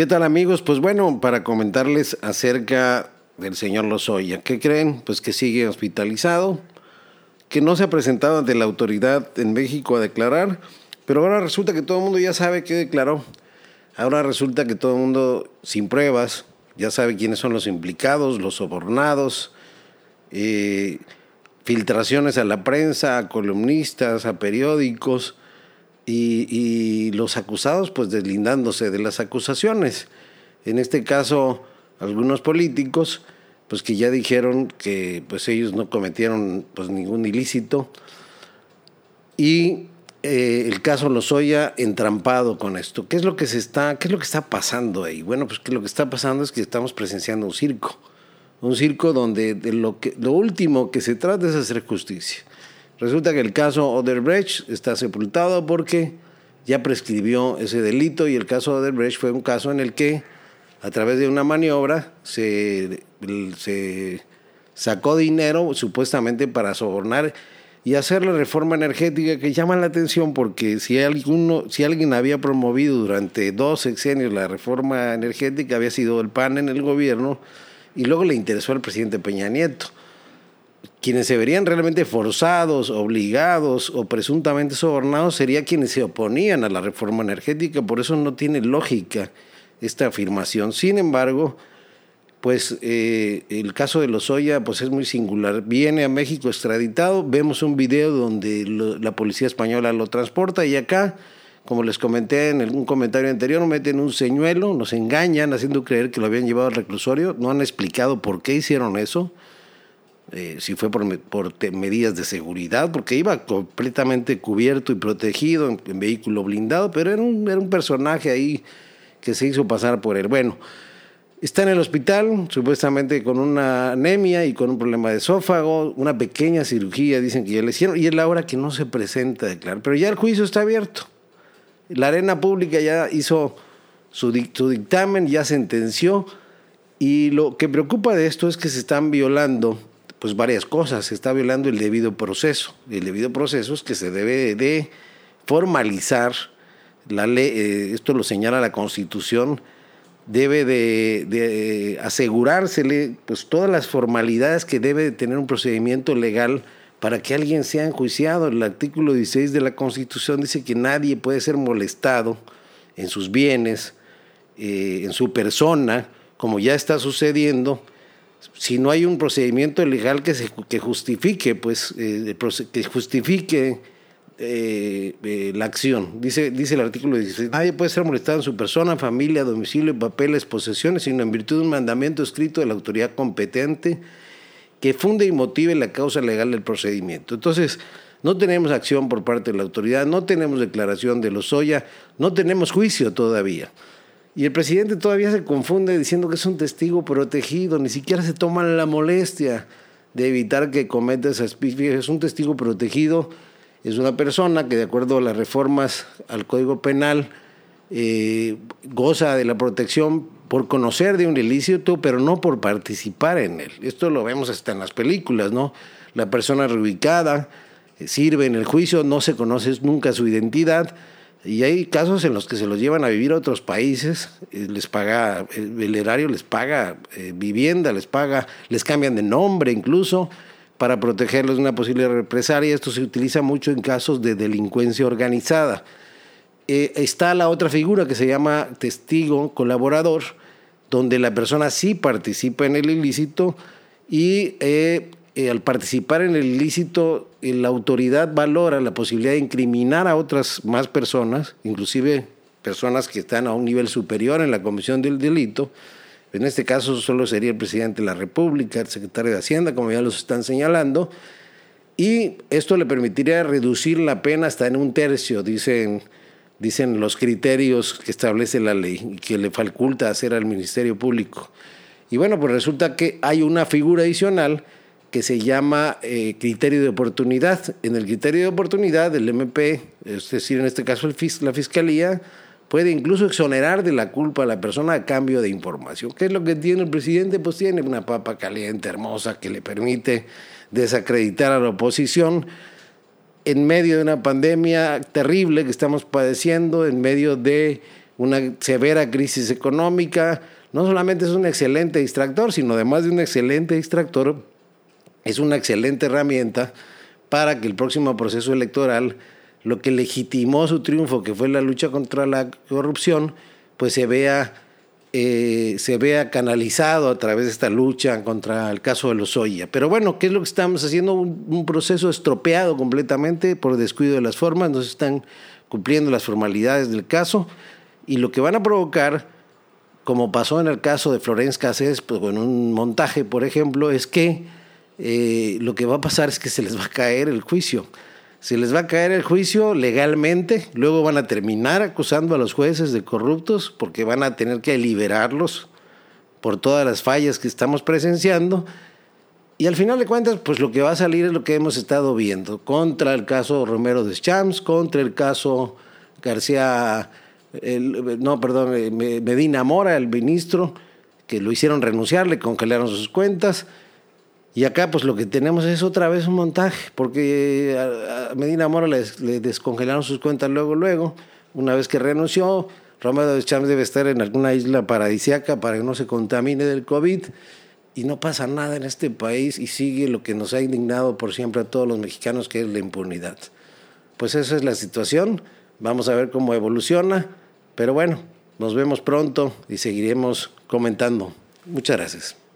¿Qué tal amigos? Pues bueno, para comentarles acerca del señor Lozoya. ¿Qué creen? Pues que sigue hospitalizado, que no se ha presentado ante la autoridad en México a declarar, pero ahora resulta que todo el mundo ya sabe que declaró. Ahora resulta que todo el mundo, sin pruebas, ya sabe quiénes son los implicados, los sobornados, eh, filtraciones a la prensa, a columnistas, a periódicos y, y, los acusados pues deslindándose de las acusaciones. En este caso, algunos políticos pues que ya dijeron que pues ellos no cometieron pues ningún ilícito y eh, el caso Lozoya entrampado con esto. ¿Qué es lo que se está, qué es lo que está pasando ahí? Bueno, pues que lo que está pasando es que estamos presenciando un circo, un circo donde de lo que lo último que se trata es hacer justicia. Resulta que el caso Oderbrecht está sepultado porque ya prescribió ese delito y el caso Oderbrecht fue un caso en el que a través de una maniobra se, se sacó dinero supuestamente para sobornar y hacer la reforma energética que llama la atención porque si, alguno, si alguien había promovido durante dos sexenios la reforma energética había sido el PAN en el gobierno y luego le interesó al presidente Peña Nieto. Quienes se verían realmente forzados, obligados o presuntamente sobornados serían quienes se oponían a la reforma energética, por eso no tiene lógica esta afirmación. Sin embargo, pues eh, el caso de Lozoya pues es muy singular. Viene a México extraditado, vemos un video donde la policía española lo transporta y acá, como les comenté en un comentario anterior, meten un señuelo, nos engañan haciendo creer que lo habían llevado al reclusorio, no han explicado por qué hicieron eso. Eh, si fue por, medidas de seguridad, porque iba completamente cubierto y protegido en, en vehículo blindado, pero era un, era un personaje ahí que se hizo pasar por él. Bueno, está en el hospital, supuestamente con una anemia y con un problema de esófago, una pequeña cirugía, dicen que ya le hicieron, y es la hora que no se presenta a declarar. Pero ya el juicio está abierto. La arena pública ya hizo su, su dictamen, ya sentenció, y lo que preocupa de esto es que se están violando pues varias cosas, se está violando el debido proceso. El debido proceso es que se debe de formalizar la ley, eh, esto lo señala la Constitución, debe de, asegurársele pues, todas las formalidades que debe de tener un procedimiento legal para que alguien sea enjuiciado. El artículo 16 de la Constitución dice que nadie puede ser molestado en sus bienes, eh, en su persona, como ya está sucediendo, si no hay un procedimiento legal que, se, que justifique, pues, eh, que justifique eh, eh, la acción. Dice, dice el artículo 16, nadie puede ser molestado en su persona, familia, domicilio, papeles, posesiones, sino en virtud de un mandamiento escrito de la autoridad competente que funde y motive la causa legal del procedimiento. Entonces, no tenemos acción por parte de la autoridad, no tenemos declaración de los Lozoya, no tenemos juicio todavía. Y el presidente todavía se confunde diciendo que es un testigo protegido, ni siquiera se toma la molestia de evitar que cometa esas Es un testigo protegido es una persona que de acuerdo a las reformas al Código Penal eh, goza de la protección por conocer de un ilícito, pero no por participar en él. Esto lo vemos hasta en las películas, ¿no? La persona reubicada eh, sirve en el juicio, no se conoce nunca su identidad, y hay casos en los que se los llevan a vivir a otros países, eh, les paga, el erario les paga vivienda, les paga, les cambian de nombre incluso, para protegerlos de una posible represalia. Esto se utiliza mucho en casos de delincuencia organizada. Eh, está la otra figura que se llama testigo colaborador, donde la persona sí participa en el ilícito y eh, eh, al participar en el ilícito la autoridad valora la posibilidad de incriminar a otras más personas, inclusive personas que están a un nivel superior en la comisión del delito, en este caso solo sería el presidente de la República, el secretario de Hacienda, como ya los están señalando, y esto le permitiría reducir la pena hasta en un tercio, dicen, dicen los criterios que establece la ley y que le faculta hacer al Ministerio Público. Y bueno, pues resulta que hay una figura adicional que se llama eh, criterio de oportunidad. En el criterio de oportunidad del MP, es decir, en este caso el, la Fiscalía, puede incluso exonerar de la culpa a la persona a cambio de información. ¿Qué es lo que tiene el presidente? Pues tiene una papa caliente, hermosa, que le permite desacreditar a la oposición en medio de una pandemia terrible que estamos padeciendo, en medio de una severa crisis económica. No solamente es un excelente distractor, sino además de un excelente distractor, es una excelente herramienta para que el próximo proceso electoral, lo que legitimó su triunfo, que fue la lucha contra la corrupción, pues se vea, eh, se vea canalizado a través de esta lucha contra el caso de los Lozoya. Pero bueno, ¿qué es lo que estamos haciendo? Un, un proceso estropeado completamente por descuido de las formas, no se están cumpliendo las formalidades del caso y lo que van a provocar como pasó en el caso de Florence Cassés, pues con un montaje, por ejemplo, es que eh, lo que va a pasar es que se les va a caer el juicio. Se les va a caer el juicio legalmente, luego van a terminar acusando a los jueces de corruptos porque van a tener que liberarlos por todas las fallas que estamos presenciando. Y al final de cuentas, pues lo que va a salir es lo que hemos estado viendo, contra el caso Romero de Champs, contra el caso García no, perdón, eh, Medina Mora, el ministro, que lo hicieron renunciar, le congelaron sus cuentas. Y acá pues lo que tenemos es otra vez un montaje, porque a Medina Mora le, descongelaron sus cuentas luego, luego, una vez que renunció, Romero de Champs debe estar en alguna isla paradisiaca para que no se contamine del COVID y no pasa nada en este país y sigue lo que nos ha indignado por siempre a todos los mexicanos, que es la impunidad. Pues esa es la situación, vamos a ver cómo evoluciona. Pero bueno, nos vemos pronto y seguiremos comentando. Muchas gracias.